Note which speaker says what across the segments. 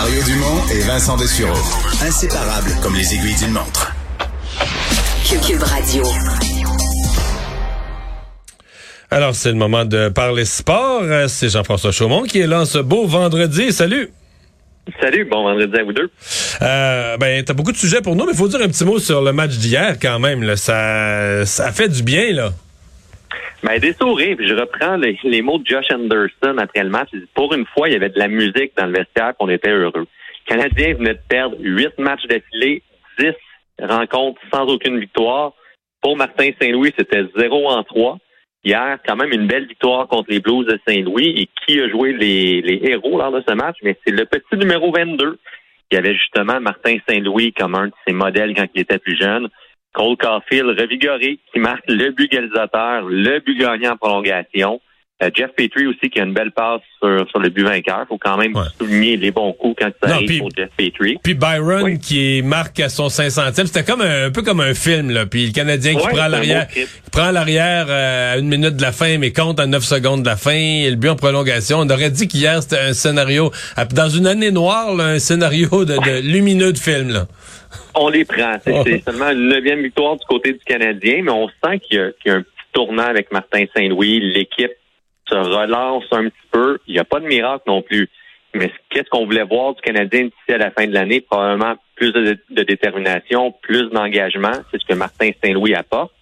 Speaker 1: Mario Dumont et Vincent Dessureau. Inséparables comme les aiguilles d'une montre.
Speaker 2: Cube Radio.
Speaker 3: Alors, c'est le moment de parler sport. Euh, C'est Jean-François Chaumont qui est là ce beau vendredi. Salut!
Speaker 4: Salut, bon vendredi à vous deux.
Speaker 3: Euh, ben, t'as beaucoup de sujets pour nous, mais il faut dire un petit mot sur le match d'hier quand même. Là. Ça, ça fait du bien, là.
Speaker 4: Ben, des sourires, je reprends les, mots de Josh Anderson après le match. Pour une fois, il y avait de la musique dans le vestiaire, qu'on était heureux. Le Canadien venait de perdre huit matchs d'affilée, dix rencontres sans aucune victoire. Pour Martin Saint-Louis, c'était 0 en 3. Hier, quand même une belle victoire contre les Blues de Saint-Louis. Et qui a joué les, héros lors de ce match? C'est le petit numéro 22. Il y avait justement Martin Saint-Louis comme un de ses modèles quand il était plus jeune. Cole Caulfield, revigoré, qui marque le but le but gagnant en prolongation. Euh, Jeff Petrie aussi qui a une belle passe sur, sur le but vainqueur. faut quand même
Speaker 3: Ouais.
Speaker 4: souligner les bons coups quand ça
Speaker 3: Non,
Speaker 4: arrive pour Jeff Petrie.
Speaker 3: Puis Byron
Speaker 4: Oui.
Speaker 3: qui marque à son 500e, c'était comme un, un peu comme un film là. Puis le Canadien qui prend l'arrière, prend l'arrière euh, à une minute de la fin, mais compte à 9 secondes de la fin. Et le but en prolongation. On aurait dit qu'hier c'était un scénario dans une année noire, là, un scénario de, de lumineux de film là.
Speaker 4: On les prend. C'est
Speaker 3: Oh.
Speaker 4: seulement une neuvième victoire du côté du Canadien, mais on sent qu'il y, y a un petit tournant avec Martin Saint-Louis. L'équipe se relance un petit peu. Il n'y a pas de miracle non plus. Mais qu'est-ce qu'on voulait voir du Canadien d'ici à la fin de l'année? Probablement plus de, de détermination, plus d'engagement. C'est ce que Martin Saint-Louis apporte.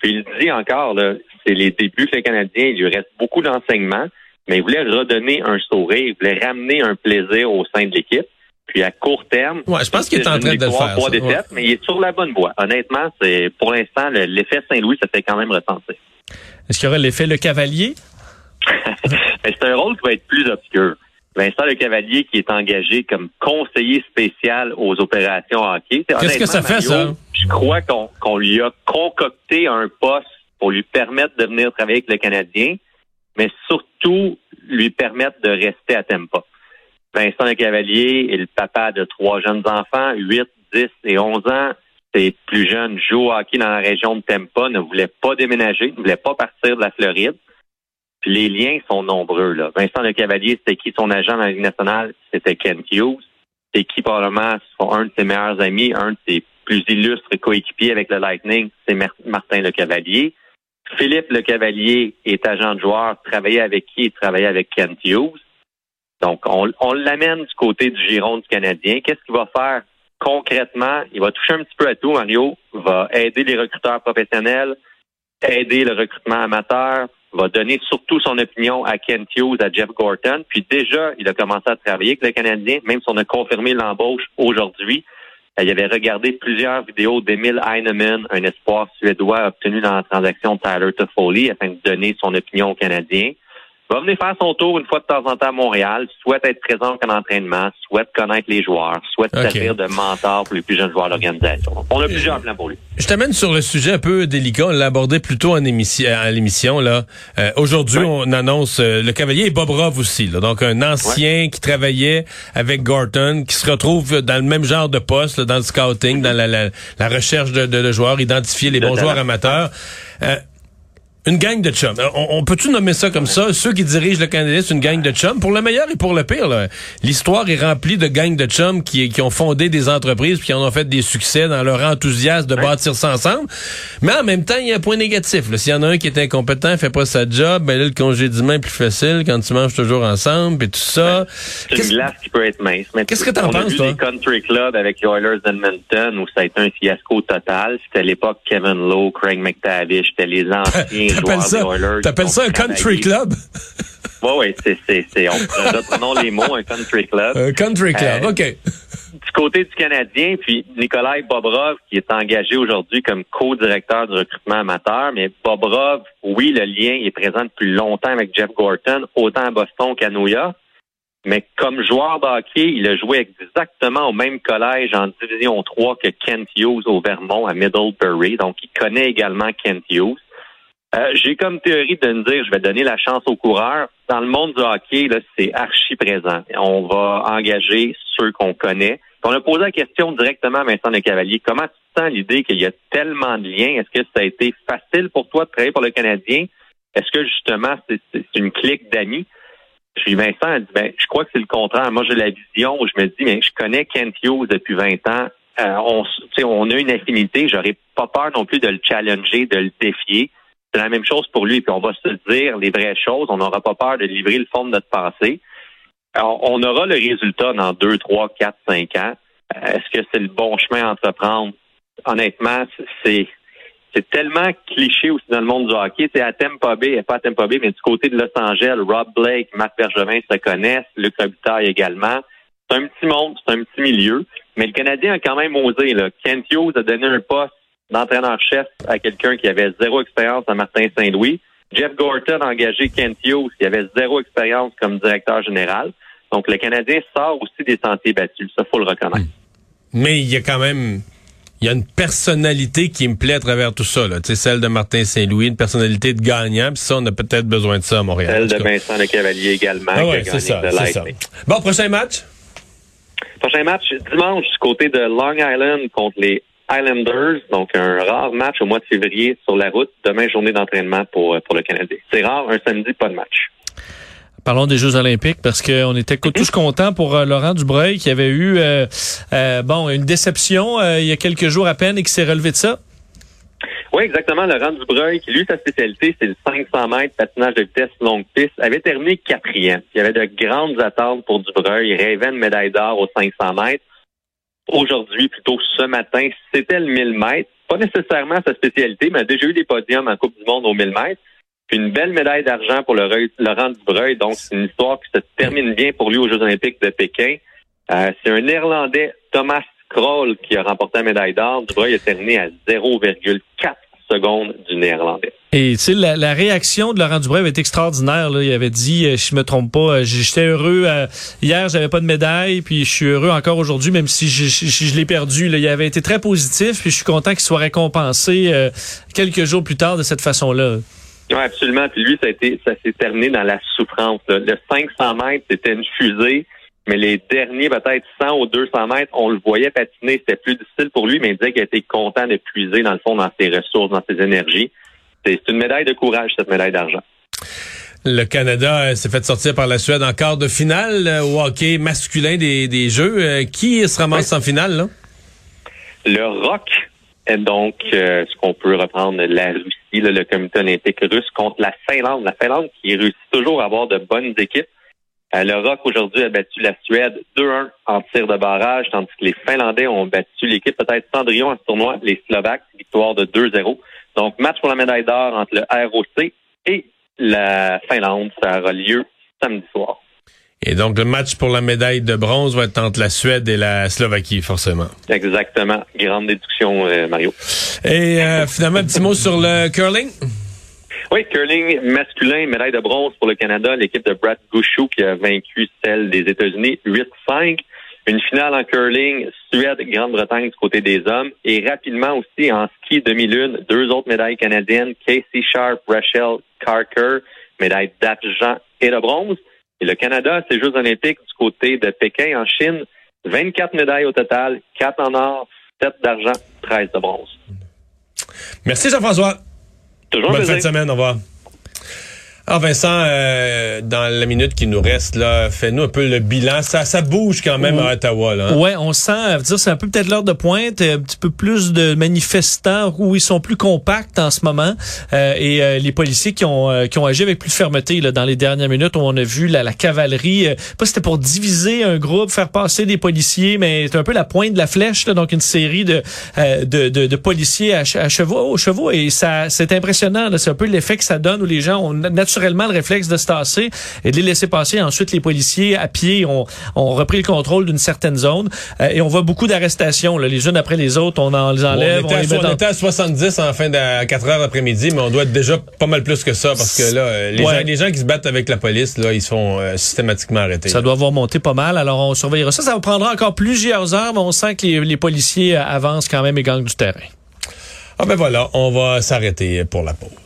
Speaker 4: Puis il dit encore, là, c'est les débuts que le Canadien, il lui reste beaucoup d'enseignements, mais il voulait redonner un sourire, il voulait ramener un plaisir au sein de l'équipe. Puis à court terme,
Speaker 3: Ouais, je pense qu'il est en train de le faire,
Speaker 4: trois
Speaker 3: ça.
Speaker 4: défaites, mais il est sur la bonne voie. Honnêtement, c'est pour l'instant le- l'effet Saint-Louis, ça fait quand même ressentir.
Speaker 3: Est-ce qu'il y aurait l'effet le cavalier?
Speaker 4: c'est un rôle qui va être plus obscur. Vincent Le Cavalier qui est engagé comme conseiller spécial aux opérations hockey.
Speaker 3: Qu'est-ce que ça fait, ça?
Speaker 4: Je crois qu'on lui a concocté un poste pour lui permettre de venir travailler avec le Canadien, mais surtout lui permettre de rester à Tempa. Vincent Le Cavalier est le papa de trois jeunes enfants, 8, 10 et 11 ans. Ses plus jeunes jouent au hockey dans la région de Tempa, ne voulaient pas déménager, ne voulaient pas partir de la Floride. Les liens sont nombreux. Là. Vincent Le Cavalier, c'était qui? Son agent dans la Ligue nationale? C'était Ken Hughes. C'est qui probablement un de ses meilleurs amis, un de ses plus illustres coéquipiers avec le Lightning, c'est Mar- Martin Le Cavalier. Philippe Le Cavalier est agent de joueur, travaillait avec qui? Il travaillait avec Ken Hughes. Donc, on, on l'amène du côté du giron du Canadien. Qu'est-ce qu'il va faire concrètement? Il va toucher un petit peu à tout, Mario. Il va aider les recruteurs professionnels, aider le recrutement amateur, va donner surtout son opinion à Ken Hughes, à Jeff Gorton. Puis déjà, il a commencé à travailler avec le Canadien, même si on a confirmé l'embauche aujourd'hui. Euh, Il avait regardé plusieurs vidéos d'Emile Heinemann, un espoir suédois obtenu dans la transaction de Tyler Toffoli, afin de donner son opinion aux Canadiens. Va venir faire son tour une fois de temps en temps à Montréal, souhaite être présent en entraînement, souhaite connaître les joueurs, souhaite servir de mentor pour les plus jeunes joueurs de l'organisation. On a plusieurs plans pour lui.
Speaker 3: Je t'amène sur le sujet un peu délicat. On l'a abordé plus tôt en émission, à l'émission. là. Euh, Aujourd'hui,
Speaker 4: Oui.
Speaker 3: on annonce euh, le cavalier et Bobrov aussi. là. donc, un ancien qui travaillait avec Gorton, qui se retrouve dans le même genre de poste, là, dans le scouting, dans la, la- la recherche de, de- de joueurs, identifier les
Speaker 4: De
Speaker 3: bons
Speaker 4: talent.
Speaker 3: joueurs amateurs. Euh, une gang de chums. Euh, On, on peut-tu nommer ça comme ça? Ceux qui dirigent le Canadien, c'est une gang de chums. Pour le meilleur et pour le pire, l'histoire est remplie de gangs de chums qui, qui ont fondé des entreprises puis qui en ont fait des succès dans leur enthousiasme de bâtir ça ensemble. Mais en même temps, il y a un point négatif. S'il y en a un qui est incompétent, fait pas sa job, ben là, le congédiement est plus facile quand tu manges toujours ensemble et tout ça.
Speaker 4: C'est
Speaker 3: Qu'est-ce-
Speaker 4: une glace qui peut être mince.
Speaker 3: Qu'est-ce que t'en
Speaker 4: on a
Speaker 3: penses,
Speaker 4: vu
Speaker 3: toi?
Speaker 4: country clubs avec les Oilers d'Edmonton où ça a été un fiasco total. C'était l'époque Kevin Lowe, Craig McTavish, c'était les anciens
Speaker 3: T'appelles ça, t'appelles ça un country club?
Speaker 4: Oui, oui, c'est, c'est, c'est, on reprenons les mots, un country club.
Speaker 3: Un country club,
Speaker 4: Euh,
Speaker 3: OK.
Speaker 4: du côté du Canadien, puis Nikolai Bobrov, qui est engagé aujourd'hui comme co-directeur du recrutement amateur, mais Bobrov, oui, le lien est présent depuis longtemps avec Jeff Gorton, autant à Boston qu'à New York, mais comme joueur de hockey, il a joué exactement au même collège en Division 3 que Kent Hughes au Vermont, à Middlebury, donc il connaît également Kent Hughes. Euh, J'ai comme théorie de me dire, je vais donner la chance aux coureurs. Dans le monde du hockey, là, c'est archi présent. On va engager ceux qu'on connaît. On a posé la question directement à Vincent Le Cavalier. Comment tu sens l'idée qu'il y a tellement de liens? Est-ce que ça a été facile pour toi de travailler pour le Canadien? Est-ce que justement c'est une clique d'amis? Puis Vincent a dit, ben, je crois que c'est le contraire. Moi, j'ai la vision où je me dis, mais je connais Kent Hughes depuis 20 ans. Euh, on, on a une affinité. J'aurais pas peur non plus de le challenger, de le défier. C'est la même chose pour lui. Puis on va se dire les vraies choses. On n'aura pas peur de livrer le fond de notre pensée. On aura le résultat dans 2, 3, 4, 5 ans. Euh, est-ce que c'est le bon chemin à entreprendre? Honnêtement, c'est c'est tellement cliché aussi dans le monde du hockey. C'est à Tampa Bay, pas à Tampa mais du côté de Los Angeles, Rob Blake, Marc Bergevin se connaissent, Luc Robitaille également. C'est un petit monde, c'est un petit milieu. Mais le Canadien a quand même osé. Là. Kent Hughes a donné un poste d'entraîneur-chef à quelqu'un qui avait zéro expérience à Martin Saint-Louis. Jeff Gorton a engagé Kent Hughes qui avait zéro expérience comme directeur général. Donc, le Canadien sort aussi des sentiers battus. Ça, faut le reconnaître.
Speaker 3: Mais il y a quand même il y a une personnalité qui me plaît à travers tout ça. Là. Tu sais, celle de Martin Saint-Louis, une personnalité de gagnant. Puis ça, on a peut-être besoin de ça à Montréal.
Speaker 4: Celle de Vincent Le Cavalier également.
Speaker 3: Ah ouais, c'est ça, ça. Bon, prochain match?
Speaker 4: Prochain match, dimanche, du côté de Long Island contre les Islanders. Donc, un rare match au mois de février sur la route. Demain, journée d'entraînement pour, pour le Canadien. C'est rare, un samedi, pas de match.
Speaker 5: Parlons des Jeux olympiques parce qu'on était tous contents pour euh, Laurent Dubreuil qui avait eu euh, euh, bon une déception il y a quelques jours à peine et qui s'est relevé de ça.
Speaker 4: Oui, exactement. Laurent Dubreuil, qui lui, sa spécialité, c'est le 500 mètres patinage de vitesse longue piste, avait terminé quatrième. Il y avait de grandes attentes pour Dubreuil. Il rêvait une médaille d'or aux 500 mètres. Aujourd'hui, plutôt ce matin, c'était le 1000 mètres. Pas nécessairement sa spécialité, mais a déjà eu des podiums en Coupe du Monde aux 1000 mètres. Puis une belle médaille d'argent pour le Laurent Dubreuil. Donc, c'est une histoire qui se termine bien pour lui aux Jeux olympiques de Pékin. Euh, c'est un Néerlandais, Thomas Kroll, qui a remporté la médaille d'or. Dubreuil a terminé à 0,4 secondes du Néerlandais.
Speaker 5: Et tu sais, la, réaction de Laurent Dubreuil est extraordinaire. Là. Il avait dit, euh, je me trompe pas, euh, j'étais heureux euh, hier, j'avais pas de médaille, puis je suis heureux encore aujourd'hui, même si je, je, l'ai perdu. Là. Il avait été très positif, puis je suis content qu'il soit récompensé quelques jours plus tard de cette façon-là.
Speaker 4: Oui, absolument. Puis lui, ça a été, ça s'est terminé dans la souffrance. Le 500 mètres, c'était une fusée, mais les derniers, peut-être 100 ou 200 mètres, on le voyait patiner. C'était plus difficile pour lui, mais il disait qu'il était content de puiser, dans le fond, dans ses ressources, dans ses énergies. C'est une médaille de courage, cette médaille d'argent.
Speaker 3: Le Canada euh, s'est fait sortir par la Suède en quart de finale euh, au hockey masculin des, des Jeux. Euh, qui se ramasse en finale, là?
Speaker 4: Le Rock est donc ce qu'on peut reprendre la Russie le comité olympique russe, contre la Finlande. La Finlande qui réussit toujours à avoir de bonnes équipes. Euh, le Rock aujourd'hui a battu la Suède 2-1 en tir de barrage, tandis que les Finlandais ont battu l'équipe peut-être Cendrillon en ce tournoi, les Slovaques, victoire de 2-0. Donc match pour la médaille d'or entre le ROC et la Finlande. Ça aura lieu samedi soir.
Speaker 3: Et donc, le match pour la médaille de bronze va être entre la Suède et la Slovaquie, forcément.
Speaker 4: Exactement. Grande déduction, euh, Mario.
Speaker 3: Et euh, finalement, un petit mot sur le curling?
Speaker 4: Oui, curling masculin, médaille de bronze pour le Canada, l'équipe de Brad Gouchou qui a vaincu celle des États-Unis 8-5. Une finale en curling, Suède, Grande-Bretagne du côté des hommes. Et rapidement aussi en ski demi-lune, deux autres médailles canadiennes, Casey Sharp, Rachel Carker, médaille d'argent et de bronze. Et le Canada, ses Jeux olympiques du côté de Pékin en Chine, 24 médailles au total, 4 en or, 7 d'argent, 13 de bronze.
Speaker 3: Merci Jean-François.
Speaker 4: Toujours
Speaker 3: Bonne fin de semaine, au revoir. Alors Vincent, euh, dans la minute qui nous reste là, fais-nous un peu le bilan. Ça, ça bouge quand même à Ottawa. Là,
Speaker 5: hein? Ouais, on sent, dire, c'est un peu peut-être l'heure de pointe, un petit peu plus de manifestants où ils sont plus compacts en ce moment, euh, et euh, les policiers qui ont qui ont agi avec plus de fermeté là dans les dernières minutes où on a vu la, cavalerie. pas c'était pour diviser un groupe, faire passer des policiers, mais c'est un peu la pointe de la flèche, là, donc une série de de, de, de, policiers à, à chevaux, aux chevaux, et ça c'est impressionnant. C'est un peu l'effet que ça donne où les gens ont naturellement naturellement le réflexe de se tasser et de les laisser passer. Ensuite, les policiers à pied ont, ont repris le contrôle d'une certaine zone euh, et on voit beaucoup d'arrestations, les unes après les autres. On en les enlève.
Speaker 3: on, était, à, était à 70 en fin de 4 heures d'après-midi, mais on doit être déjà pas mal plus que ça parce que là, euh, les, gens, les gens qui se battent avec la police, là, ils sont euh, systématiquement arrêtés.
Speaker 5: Ça doit avoir monté pas mal. Alors, on surveillera ça. Ça prendra encore plusieurs heures, mais on sent que les, les policiers avancent quand même et gagnent du terrain.
Speaker 3: Ah ben voilà, on va s'arrêter pour la pause.